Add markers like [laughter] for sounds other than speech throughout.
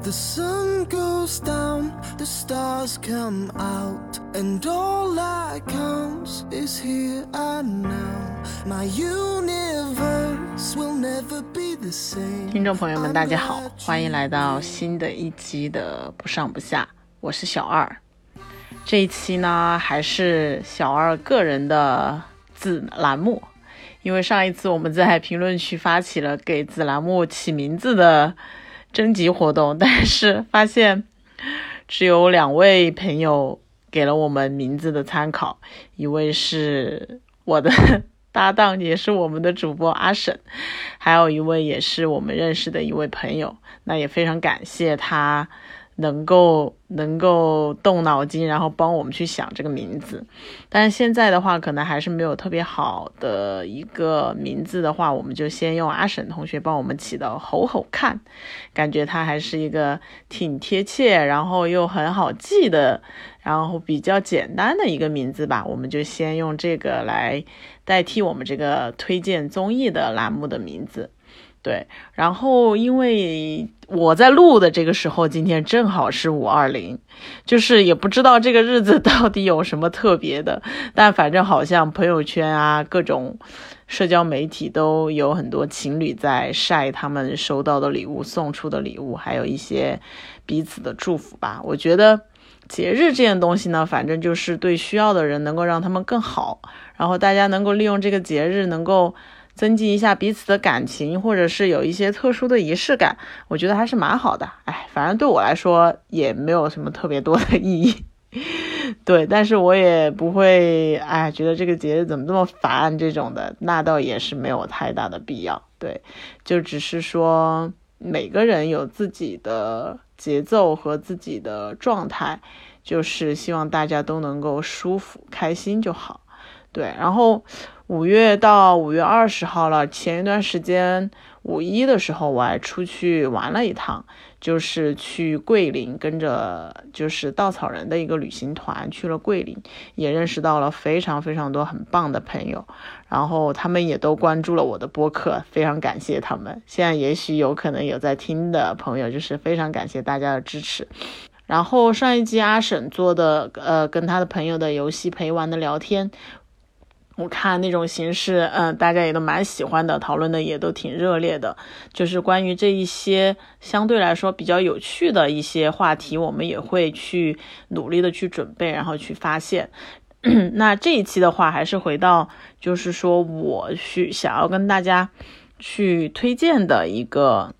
The sun goes down, the stars come out, and all that counts is here and now. My universe will never be the same. 听众朋友们，大家好，欢迎来到新的一期的不上不下，我是小二。这一期呢，还是小二个人的子栏目，因为上一次我们在评论区发起了给子栏目起名字的。征集活动，但是发现只有两位朋友给了我们名字的参考，一位是我的 [laughs] 搭档，也是我们的主播阿沈，还有一位也是我们认识的一位朋友，那也非常感谢他。能够能够动脑筋，然后帮我们去想这个名字，但是现在的话，可能还是没有特别好的一个名字的话，我们就先用阿沈同学帮我们起的“吼吼看”，感觉它还是一个挺贴切，然后又很好记的，然后比较简单的一个名字吧。我们就先用这个来代替我们这个推荐综艺的栏目的名字。对，然后因为我在录的这个时候，今天正好是五二零，就是也不知道这个日子到底有什么特别的，但反正好像朋友圈啊，各种社交媒体都有很多情侣在晒他们收到的礼物、送出的礼物，还有一些彼此的祝福吧。我觉得节日这件东西呢，反正就是对需要的人能够让他们更好，然后大家能够利用这个节日能够。增进一下彼此的感情，或者是有一些特殊的仪式感，我觉得还是蛮好的。哎，反正对我来说也没有什么特别多的意义。[laughs] 对，但是我也不会哎觉得这个节日怎么这么烦这种的，那倒也是没有太大的必要。对，就只是说每个人有自己的节奏和自己的状态，就是希望大家都能够舒服开心就好。对，然后。五月到五月二十号了，前一段时间五一的时候，我还出去玩了一趟，就是去桂林，跟着就是稻草人的一个旅行团去了桂林，也认识到了非常非常多很棒的朋友，然后他们也都关注了我的播客，非常感谢他们。现在也许有可能有在听的朋友，就是非常感谢大家的支持。然后上一集阿婶做的，呃，跟他的朋友的游戏陪玩的聊天。我看那种形式，嗯，大家也都蛮喜欢的，讨论的也都挺热烈的。就是关于这一些相对来说比较有趣的一些话题，我们也会去努力的去准备，然后去发现。[clears throat] 那这一期的话，还是回到就是说我去想要跟大家去推荐的一个。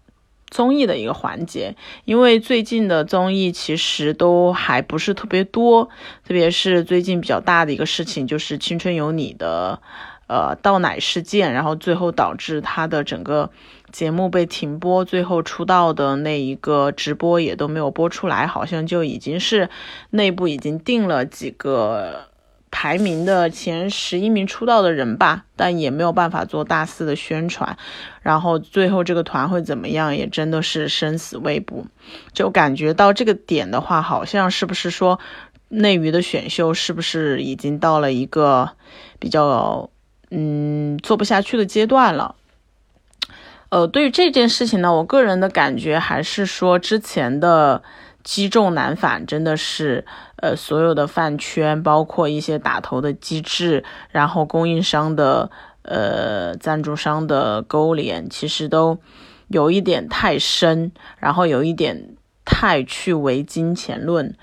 综艺的一个环节，因为最近的综艺其实都还不是特别多，特别是最近比较大的一个事情就是《青春有你》的，呃，倒奶事件，然后最后导致他的整个节目被停播，最后出道的那一个直播也都没有播出来，好像就已经是内部已经定了几个。排名的前十一名出道的人吧，但也没有办法做大肆的宣传，然后最后这个团会怎么样，也真的是生死未卜。就感觉到这个点的话，好像是不是说内娱的选秀是不是已经到了一个比较嗯做不下去的阶段了？呃，对于这件事情呢，我个人的感觉还是说之前的。击中难返，真的是，呃，所有的饭圈，包括一些打头的机制，然后供应商的，呃，赞助商的勾连，其实都有一点太深，然后有一点太去为金钱论，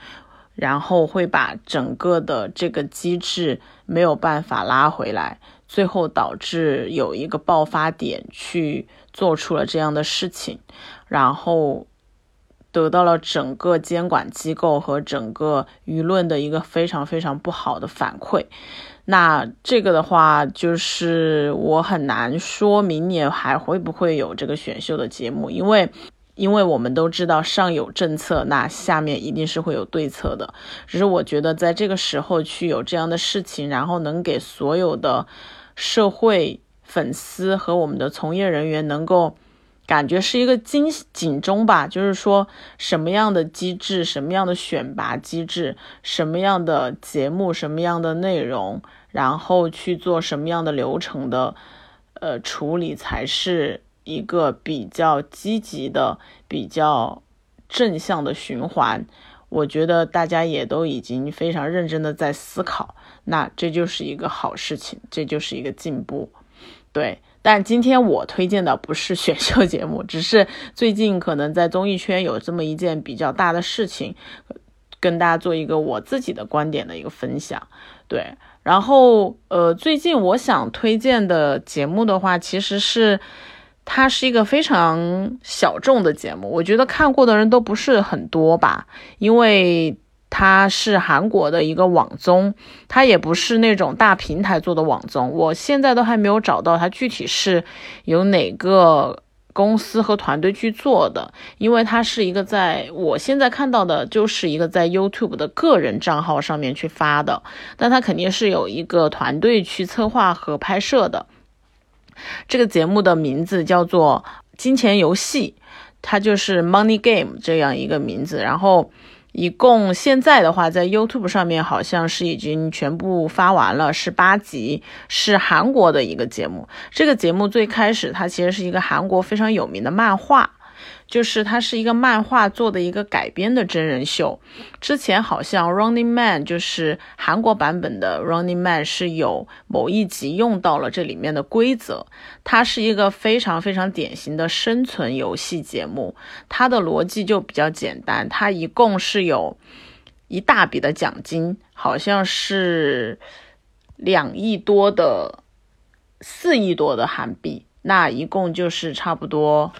然后会把整个的这个机制没有办法拉回来，最后导致有一个爆发点去做出了这样的事情，然后。得到了整个监管机构和整个舆论的一个非常非常不好的反馈，那这个的话，就是我很难说明年还会不会有这个选秀的节目，因为，因为我们都知道上有政策，那下面一定是会有对策的。只是我觉得在这个时候去有这样的事情，然后能给所有的社会粉丝和我们的从业人员能够。感觉是一个警警钟吧，就是说什么样的机制、什么样的选拔机制、什么样的节目、什么样的内容，然后去做什么样的流程的，呃，处理才是一个比较积极的、比较正向的循环。我觉得大家也都已经非常认真的在思考，那这就是一个好事情，这就是一个进步。对，但今天我推荐的不是选秀节目，只是最近可能在综艺圈有这么一件比较大的事情，跟大家做一个我自己的观点的一个分享。对，然后呃，最近我想推荐的节目的话，其实是。它是一个非常小众的节目，我觉得看过的人都不是很多吧，因为它是韩国的一个网综，它也不是那种大平台做的网综，我现在都还没有找到它具体是由哪个公司和团队去做的，因为它是一个在我现在看到的就是一个在 YouTube 的个人账号上面去发的，但它肯定是有一个团队去策划和拍摄的。这个节目的名字叫做《金钱游戏》，它就是 Money Game 这样一个名字。然后，一共现在的话，在 YouTube 上面好像是已经全部发完了，是八集，是韩国的一个节目。这个节目最开始它其实是一个韩国非常有名的漫画。就是它是一个漫画做的一个改编的真人秀，之前好像 Running Man 就是韩国版本的 Running Man 是有某一集用到了这里面的规则，它是一个非常非常典型的生存游戏节目，它的逻辑就比较简单，它一共是有一大笔的奖金，好像是两亿多的四亿多的韩币，那一共就是差不多。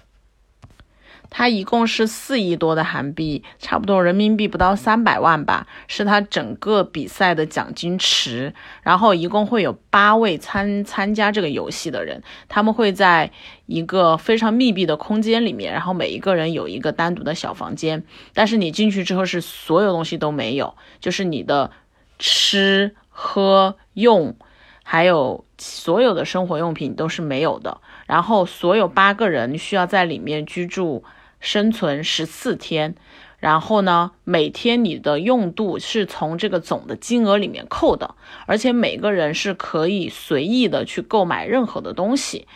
它一共是四亿多的韩币，差不多人民币不到三百万吧，是它整个比赛的奖金池。然后一共会有八位参参加这个游戏的人，他们会在一个非常密闭的空间里面，然后每一个人有一个单独的小房间。但是你进去之后是所有东西都没有，就是你的吃喝用，还有所有的生活用品都是没有的。然后所有八个人需要在里面居住。生存十四天，然后呢，每天你的用度是从这个总的金额里面扣的，而且每个人是可以随意的去购买任何的东西。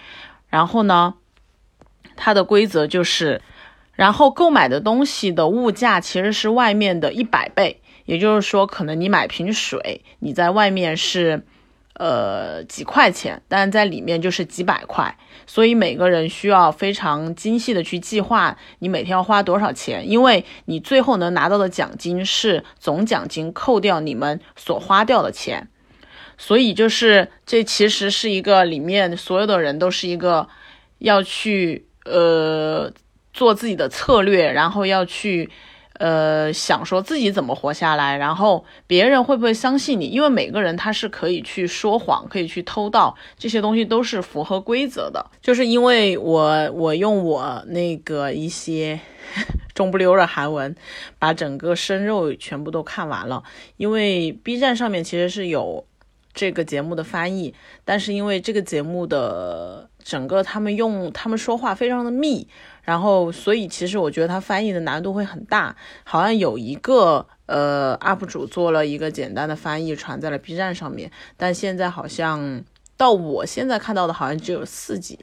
然后呢，它的规则就是，然后购买的东西的物价其实是外面的一百倍，也就是说，可能你买瓶水，你在外面是。呃，几块钱，但在里面就是几百块，所以每个人需要非常精细的去计划你每天要花多少钱，因为你最后能拿到的奖金是总奖金扣掉你们所花掉的钱，所以就是这其实是一个里面所有的人都是一个要去呃做自己的策略，然后要去。呃，想说自己怎么活下来，然后别人会不会相信你？因为每个人他是可以去说谎，可以去偷盗，这些东西都是符合规则的。就是因为我我用我那个一些 [laughs] 中不溜的韩文，把整个生肉全部都看完了。因为 B 站上面其实是有这个节目的翻译，但是因为这个节目的整个他们用他们说话非常的密。然后，所以其实我觉得他翻译的难度会很大。好像有一个呃 UP 主做了一个简单的翻译，传在了 B 站上面。但现在好像到我现在看到的，好像只有四集。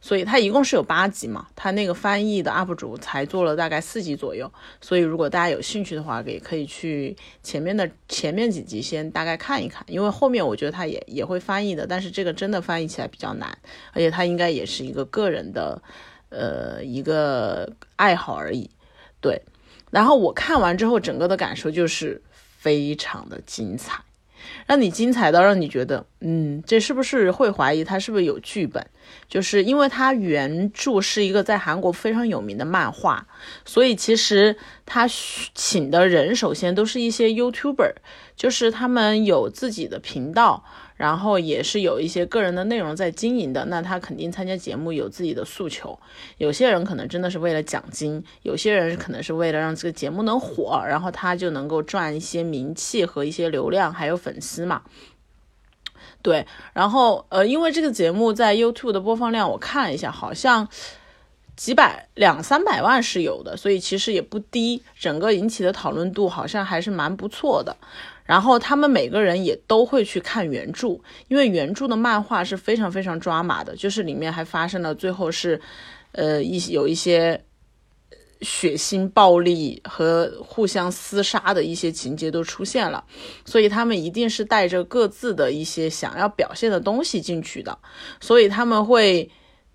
所以它一共是有八集嘛，它那个翻译的 UP 主才做了大概四集左右。所以如果大家有兴趣的话，也可以去前面的前面几集先大概看一看，因为后面我觉得它也也会翻译的，但是这个真的翻译起来比较难，而且它应该也是一个个人的。呃，一个爱好而已，对。然后我看完之后，整个的感受就是非常的精彩，让你精彩到让你觉得，嗯，这是不是会怀疑他是不是有剧本？就是因为他原著是一个在韩国非常有名的漫画，所以其实他请的人首先都是一些 YouTuber，就是他们有自己的频道。然后也是有一些个人的内容在经营的，那他肯定参加节目有自己的诉求。有些人可能真的是为了奖金，有些人可能是为了让这个节目能火，然后他就能够赚一些名气和一些流量，还有粉丝嘛。对，然后呃，因为这个节目在 YouTube 的播放量我看了一下，好像几百两三百万是有的，所以其实也不低，整个引起的讨论度好像还是蛮不错的。然后他们每个人也都会去看原著，因为原著的漫画是非常非常抓马的，就是里面还发生了最后是，呃一有一些血腥、暴力和互相厮杀的一些情节都出现了，所以他们一定是带着各自的一些想要表现的东西进去的，所以他们会，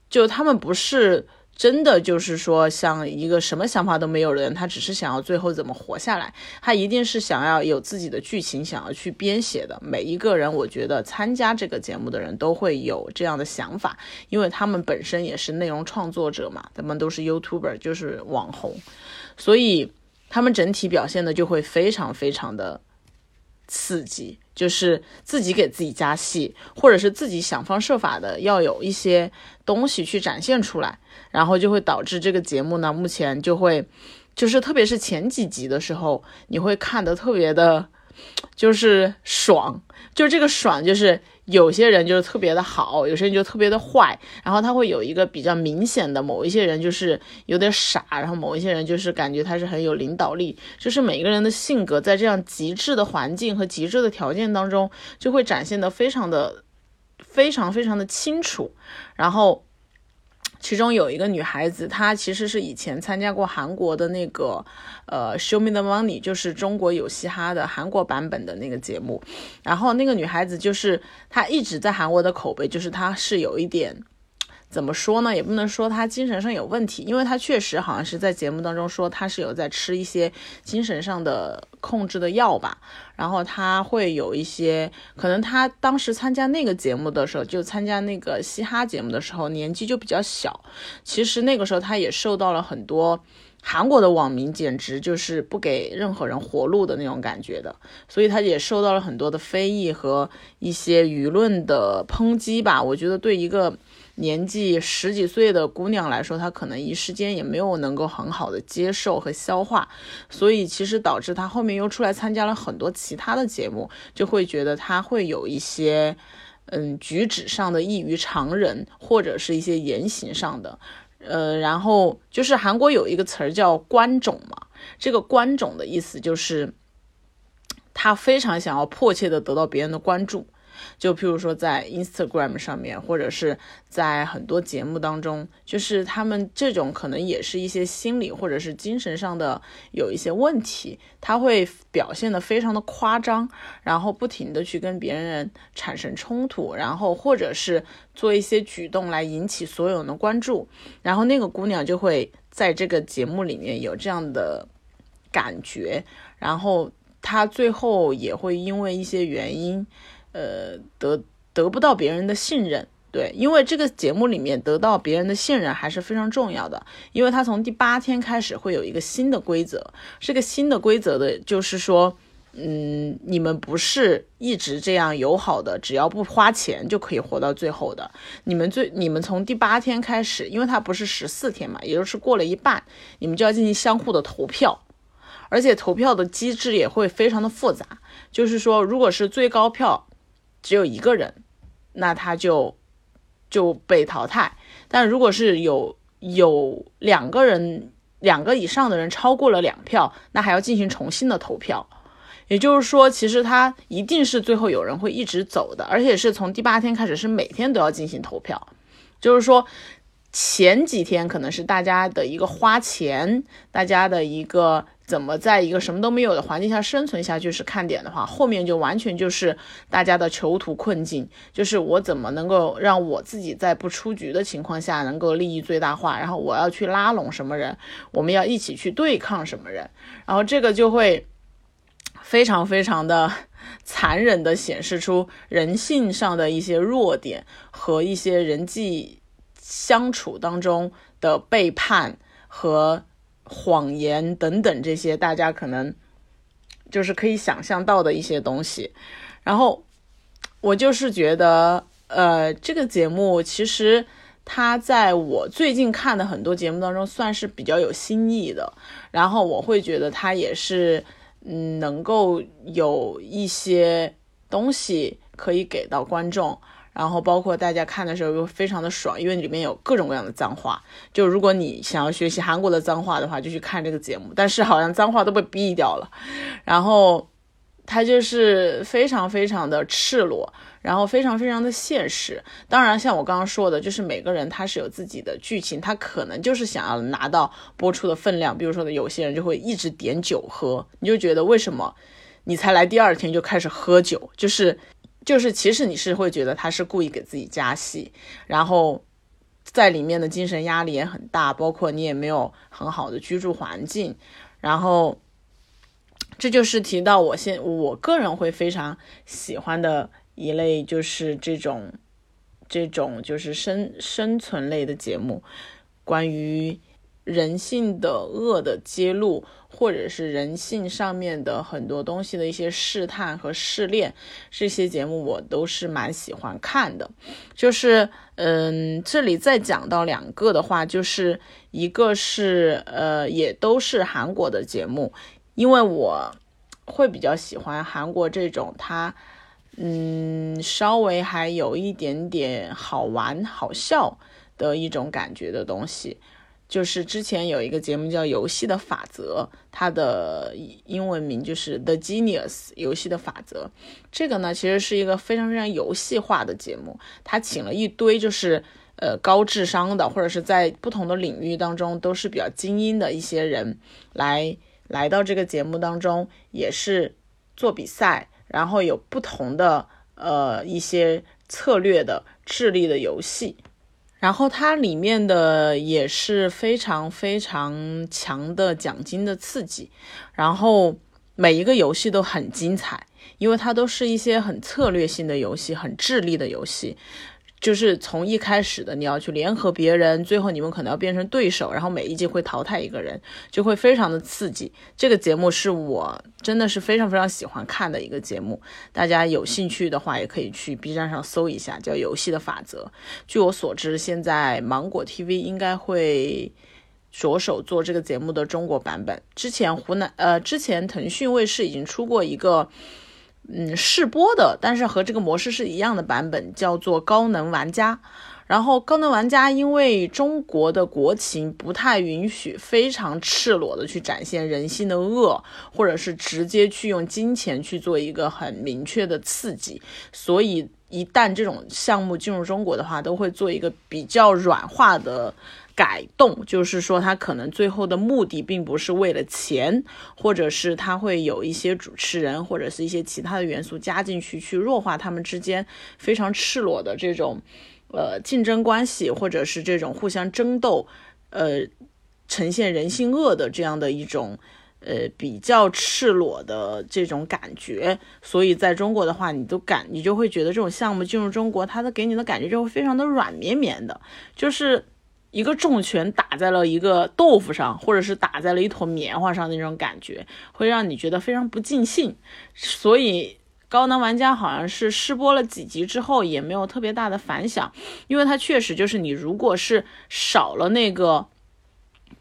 就他们不是。真的就是说，像一个什么想法都没有的人，他只是想要最后怎么活下来，他一定是想要有自己的剧情，想要去编写的。每一个人，我觉得参加这个节目的人都会有这样的想法，因为他们本身也是内容创作者嘛，他们都是 YouTuber，就是网红，所以他们整体表现的就会非常非常的刺激。就是自己给自己加戏，或者是自己想方设法的要有一些东西去展现出来，然后就会导致这个节目呢，目前就会，就是特别是前几集的时候，你会看得特别的，就是爽，就这个爽就是。有些人就是特别的好，有些人就特别的坏，然后他会有一个比较明显的某一些人就是有点傻，然后某一些人就是感觉他是很有领导力，就是每个人的性格在这样极致的环境和极致的条件当中，就会展现的非常的非常非常的清楚，然后。其中有一个女孩子，她其实是以前参加过韩国的那个，呃，Show Me the Money，就是中国有嘻哈的韩国版本的那个节目。然后那个女孩子就是她一直在韩国的口碑，就是她是有一点。怎么说呢？也不能说他精神上有问题，因为他确实好像是在节目当中说他是有在吃一些精神上的控制的药吧。然后他会有一些可能，他当时参加那个节目的时候，就参加那个嘻哈节目的时候，年纪就比较小。其实那个时候他也受到了很多韩国的网民简直就是不给任何人活路的那种感觉的，所以他也受到了很多的非议和一些舆论的抨击吧。我觉得对一个。年纪十几岁的姑娘来说，她可能一时间也没有能够很好的接受和消化，所以其实导致她后面又出来参加了很多其他的节目，就会觉得她会有一些，嗯，举止上的异于常人，或者是一些言行上的，呃，然后就是韩国有一个词儿叫“观种”嘛，这个“观种”的意思就是，他非常想要迫切的得到别人的关注。就譬如说，在 Instagram 上面，或者是在很多节目当中，就是他们这种可能也是一些心理或者是精神上的有一些问题，他会表现的非常的夸张，然后不停的去跟别人产生冲突，然后或者是做一些举动来引起所有人的关注，然后那个姑娘就会在这个节目里面有这样的感觉，然后她最后也会因为一些原因。呃，得得不到别人的信任，对，因为这个节目里面得到别人的信任还是非常重要的，因为他从第八天开始会有一个新的规则，这个新的规则的就是说，嗯，你们不是一直这样友好的，只要不花钱就可以活到最后的，你们最，你们从第八天开始，因为它不是十四天嘛，也就是过了一半，你们就要进行相互的投票，而且投票的机制也会非常的复杂，就是说，如果是最高票。只有一个人，那他就就被淘汰。但如果是有有两个人，两个以上的人超过了两票，那还要进行重新的投票。也就是说，其实他一定是最后有人会一直走的，而且是从第八天开始，是每天都要进行投票。就是说，前几天可能是大家的一个花钱，大家的一个。怎么在一个什么都没有的环境下生存下去是看点的话，后面就完全就是大家的囚徒困境，就是我怎么能够让我自己在不出局的情况下能够利益最大化，然后我要去拉拢什么人，我们要一起去对抗什么人，然后这个就会非常非常的 [laughs] 残忍的显示出人性上的一些弱点和一些人际相处当中的背叛和。谎言等等这些，大家可能就是可以想象到的一些东西。然后我就是觉得，呃，这个节目其实它在我最近看的很多节目当中算是比较有新意的。然后我会觉得它也是，嗯，能够有一些东西可以给到观众。然后包括大家看的时候又非常的爽，因为里面有各种各样的脏话。就如果你想要学习韩国的脏话的话，就去看这个节目。但是好像脏话都被毙掉了。然后它就是非常非常的赤裸，然后非常非常的现实。当然，像我刚刚说的，就是每个人他是有自己的剧情，他可能就是想要拿到播出的分量。比如说，有些人就会一直点酒喝，你就觉得为什么你才来第二天就开始喝酒？就是就是，其实你是会觉得他是故意给自己加戏，然后在里面的精神压力也很大，包括你也没有很好的居住环境，然后。这就是提到我现我个人会非常喜欢的一类，就是这种这种就是生生存类的节目，关于人性的恶的揭露，或者是人性上面的很多东西的一些试探和试炼，这些节目我都是蛮喜欢看的。就是嗯，这里再讲到两个的话，就是一个是呃，也都是韩国的节目。因为我会比较喜欢韩国这种，它嗯稍微还有一点点好玩好笑的一种感觉的东西。就是之前有一个节目叫《游戏的法则》，它的英文名就是《The Genius》游戏的法则。这个呢，其实是一个非常非常游戏化的节目。他请了一堆就是呃高智商的，或者是在不同的领域当中都是比较精英的一些人来。来到这个节目当中也是做比赛，然后有不同的呃一些策略的智力的游戏，然后它里面的也是非常非常强的奖金的刺激，然后每一个游戏都很精彩，因为它都是一些很策略性的游戏，很智力的游戏。就是从一开始的你要去联合别人，最后你们可能要变成对手，然后每一季会淘汰一个人，就会非常的刺激。这个节目是我真的是非常非常喜欢看的一个节目，大家有兴趣的话也可以去 B 站上搜一下，叫《游戏的法则》。据我所知，现在芒果 TV 应该会着手做这个节目的中国版本。之前湖南呃，之前腾讯卫视已经出过一个。嗯，试播的，但是和这个模式是一样的版本，叫做高能玩家。然后高能玩家因为中国的国情不太允许非常赤裸的去展现人性的恶，或者是直接去用金钱去做一个很明确的刺激，所以一旦这种项目进入中国的话，都会做一个比较软化的。改动就是说，他可能最后的目的并不是为了钱，或者是他会有一些主持人或者是一些其他的元素加进去，去弱化他们之间非常赤裸的这种呃竞争关系，或者是这种互相争斗，呃，呈现人性恶的这样的一种呃比较赤裸的这种感觉。所以在中国的话，你都感你就会觉得这种项目进入中国，它的给你的感觉就会非常的软绵绵的，就是。一个重拳打在了一个豆腐上，或者是打在了一坨棉花上，那种感觉会让你觉得非常不尽兴。所以高能玩家好像是试播了几集之后，也没有特别大的反响，因为它确实就是你如果是少了那个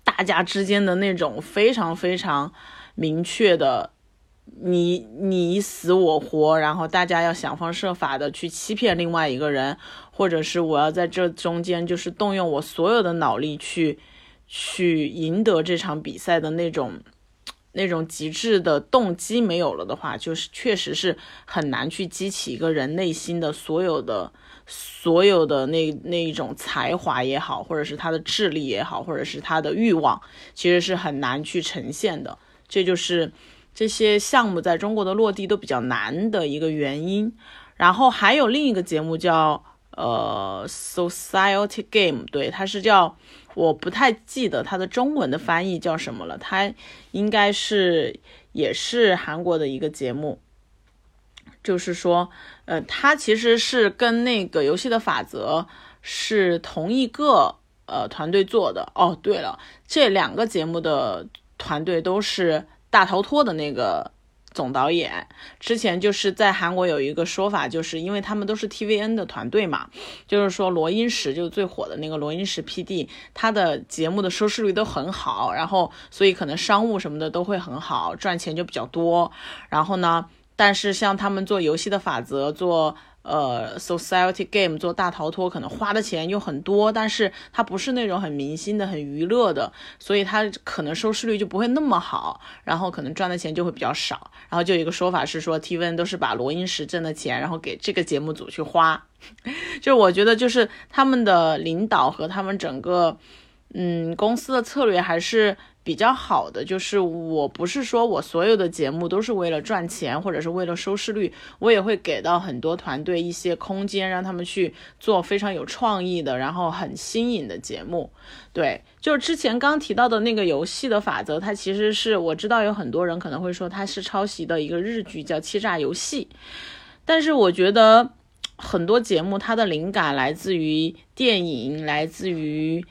大家之间的那种非常非常明确的。你你死我活，然后大家要想方设法的去欺骗另外一个人，或者是我要在这中间就是动用我所有的脑力去去赢得这场比赛的那种那种极致的动机没有了的话，就是确实是很难去激起一个人内心的所有的所有的那那一种才华也好，或者是他的智力也好，或者是他的欲望，其实是很难去呈现的。这就是。这些项目在中国的落地都比较难的一个原因，然后还有另一个节目叫呃 Society Game，对，它是叫我不太记得它的中文的翻译叫什么了，它应该是也是韩国的一个节目，就是说，呃，它其实是跟那个游戏的法则是同一个呃团队做的。哦，对了，这两个节目的团队都是。大逃脱的那个总导演之前就是在韩国有一个说法，就是因为他们都是 TVN 的团队嘛，就是说罗英石就最火的那个罗英石 PD，他的节目的收视率都很好，然后所以可能商务什么的都会很好，赚钱就比较多。然后呢，但是像他们做游戏的法则，做呃，Society Game 做大逃脱可能花的钱又很多，但是它不是那种很明星的、很娱乐的，所以它可能收视率就不会那么好，然后可能赚的钱就会比较少。然后就有一个说法是说，TVN 都是把罗英石挣的钱，然后给这个节目组去花。[laughs] 就我觉得，就是他们的领导和他们整个，嗯，公司的策略还是。比较好的就是，我不是说我所有的节目都是为了赚钱或者是为了收视率，我也会给到很多团队一些空间，让他们去做非常有创意的，然后很新颖的节目。对，就是之前刚提到的那个游戏的法则，它其实是我知道有很多人可能会说它是抄袭的一个日剧叫《欺诈游戏》，但是我觉得很多节目它的灵感来自于电影，来自于。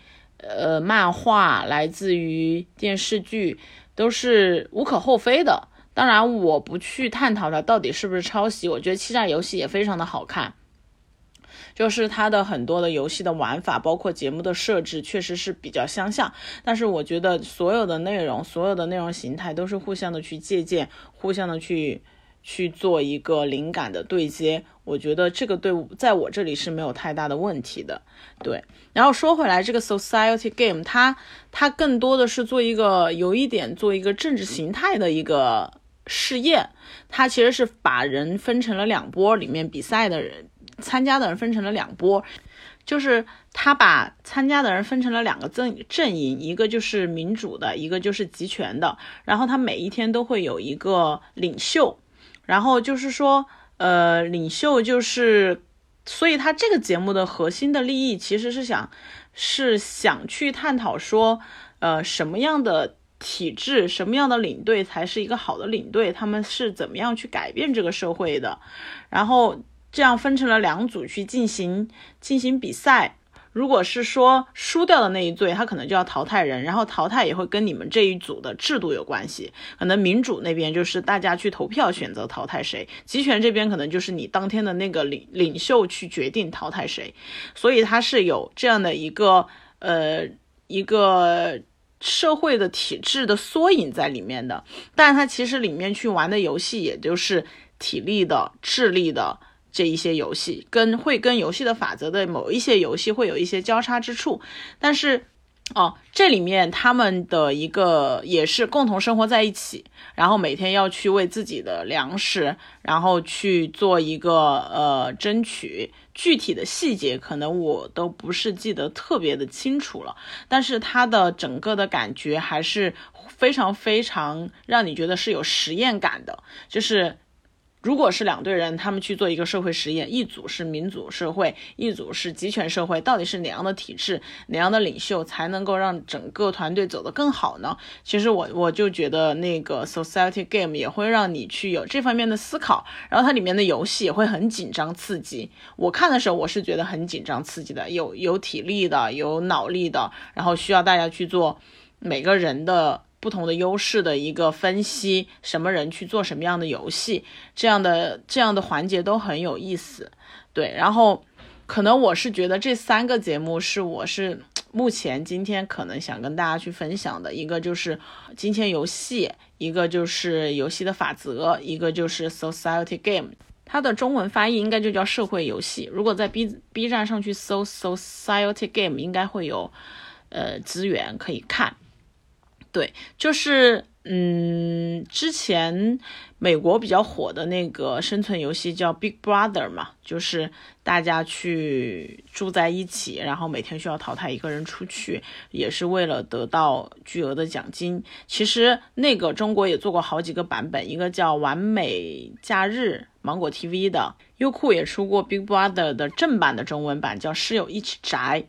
呃，漫画来自于电视剧，都是无可厚非的。当然，我不去探讨它到底是不是抄袭。我觉得欺诈游戏也非常的好看，就是它的很多的游戏的玩法，包括节目的设置，确实是比较相像。但是，我觉得所有的内容，所有的内容形态都是互相的去借鉴，互相的去。去做一个灵感的对接，我觉得这个对在我这里是没有太大的问题的。对，然后说回来，这个 Society Game 它它更多的是做一个有一点做一个政治形态的一个试验，它其实是把人分成了两波，里面比赛的人参加的人分成了两波，就是他把参加的人分成了两个阵阵营，一个就是民主的，一个就是集权的，然后他每一天都会有一个领袖。然后就是说，呃，领袖就是，所以他这个节目的核心的利益其实是想，是想去探讨说，呃，什么样的体制，什么样的领队才是一个好的领队，他们是怎么样去改变这个社会的，然后这样分成了两组去进行进行比赛。如果是说输掉的那一队，他可能就要淘汰人，然后淘汰也会跟你们这一组的制度有关系。可能民主那边就是大家去投票选择淘汰谁，集权这边可能就是你当天的那个领领袖去决定淘汰谁。所以它是有这样的一个呃一个社会的体制的缩影在里面的，但是它其实里面去玩的游戏也就是体力的、智力的。这一些游戏跟会跟游戏的法则的某一些游戏会有一些交叉之处，但是哦，这里面他们的一个也是共同生活在一起，然后每天要去为自己的粮食，然后去做一个呃争取。具体的细节可能我都不是记得特别的清楚了，但是它的整个的感觉还是非常非常让你觉得是有实验感的，就是。如果是两队人，他们去做一个社会实验，一组是民主社会，一组是集权社会，到底是哪样的体制、哪样的领袖才能够让整个团队走得更好呢？其实我我就觉得那个 Society Game 也会让你去有这方面的思考，然后它里面的游戏也会很紧张刺激。我看的时候，我是觉得很紧张刺激的，有有体力的，有脑力的，然后需要大家去做每个人的。不同的优势的一个分析，什么人去做什么样的游戏，这样的这样的环节都很有意思。对，然后可能我是觉得这三个节目是我是目前今天可能想跟大家去分享的一个就是金钱游戏，一个就是游戏的法则，一个就是 Society Game，它的中文翻译应该就叫社会游戏。如果在 B B 站上去搜 Society Game，应该会有呃资源可以看。对，就是，嗯，之前美国比较火的那个生存游戏叫 Big Brother 嘛，就是大家去住在一起，然后每天需要淘汰一个人出去，也是为了得到巨额的奖金。其实那个中国也做过好几个版本，一个叫完美假日，芒果 TV 的，优酷也出过 Big Brother 的正版的中文版，叫室友一起宅。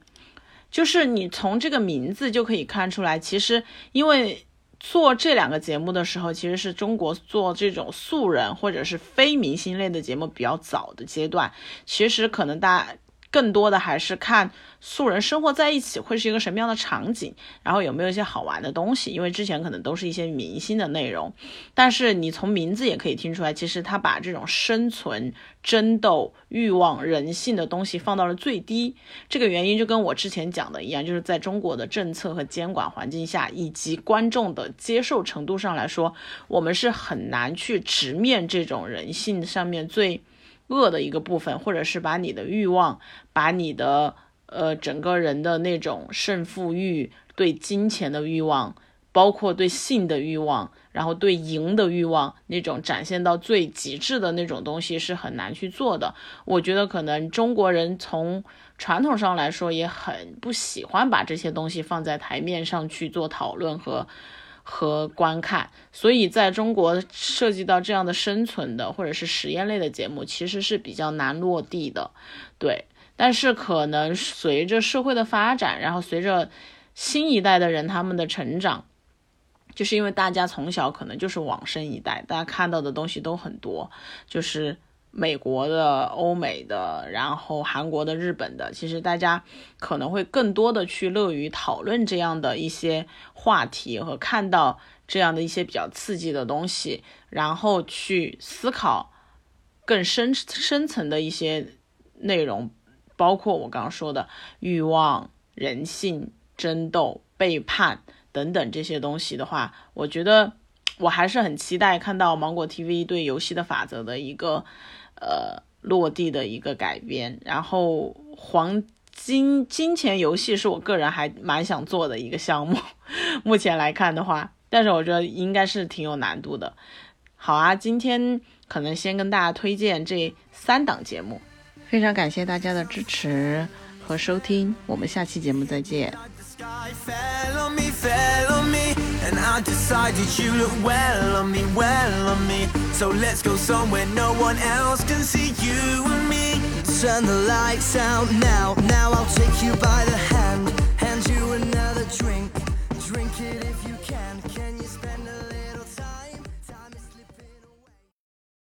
就是你从这个名字就可以看出来，其实因为做这两个节目的时候，其实是中国做这种素人或者是非明星类的节目比较早的阶段，其实可能大。更多的还是看素人生活在一起会是一个什么样的场景，然后有没有一些好玩的东西。因为之前可能都是一些明星的内容，但是你从名字也可以听出来，其实他把这种生存、争斗、欲望、人性的东西放到了最低。这个原因就跟我之前讲的一样，就是在中国的政策和监管环境下，以及观众的接受程度上来说，我们是很难去直面这种人性上面最。恶的一个部分，或者是把你的欲望，把你的呃整个人的那种胜负欲、对金钱的欲望，包括对性的欲望，然后对赢的欲望，那种展现到最极致的那种东西是很难去做的。我觉得可能中国人从传统上来说也很不喜欢把这些东西放在台面上去做讨论和。和观看，所以在中国涉及到这样的生存的或者是实验类的节目，其实是比较难落地的，对。但是可能随着社会的发展，然后随着新一代的人他们的成长，就是因为大家从小可能就是往生一代，大家看到的东西都很多，就是。美国的、欧美的，然后韩国的、日本的，其实大家可能会更多的去乐于讨论这样的一些话题和看到这样的一些比较刺激的东西，然后去思考更深深层的一些内容，包括我刚刚说的欲望、人性、争斗、背叛等等这些东西的话，我觉得我还是很期待看到芒果 TV 对游戏的法则的一个。呃，落地的一个改编，然后黄金金钱游戏是我个人还蛮想做的一个项目，[laughs] 目前来看的话，但是我觉得应该是挺有难度的。好啊，今天可能先跟大家推荐这三档节目，非常感谢大家的支持和收听，我们下期节目再见。I decided you look well on me, well on me. So let's go somewhere no one else can see you and me. Turn the lights out now, now I'll take you by the hand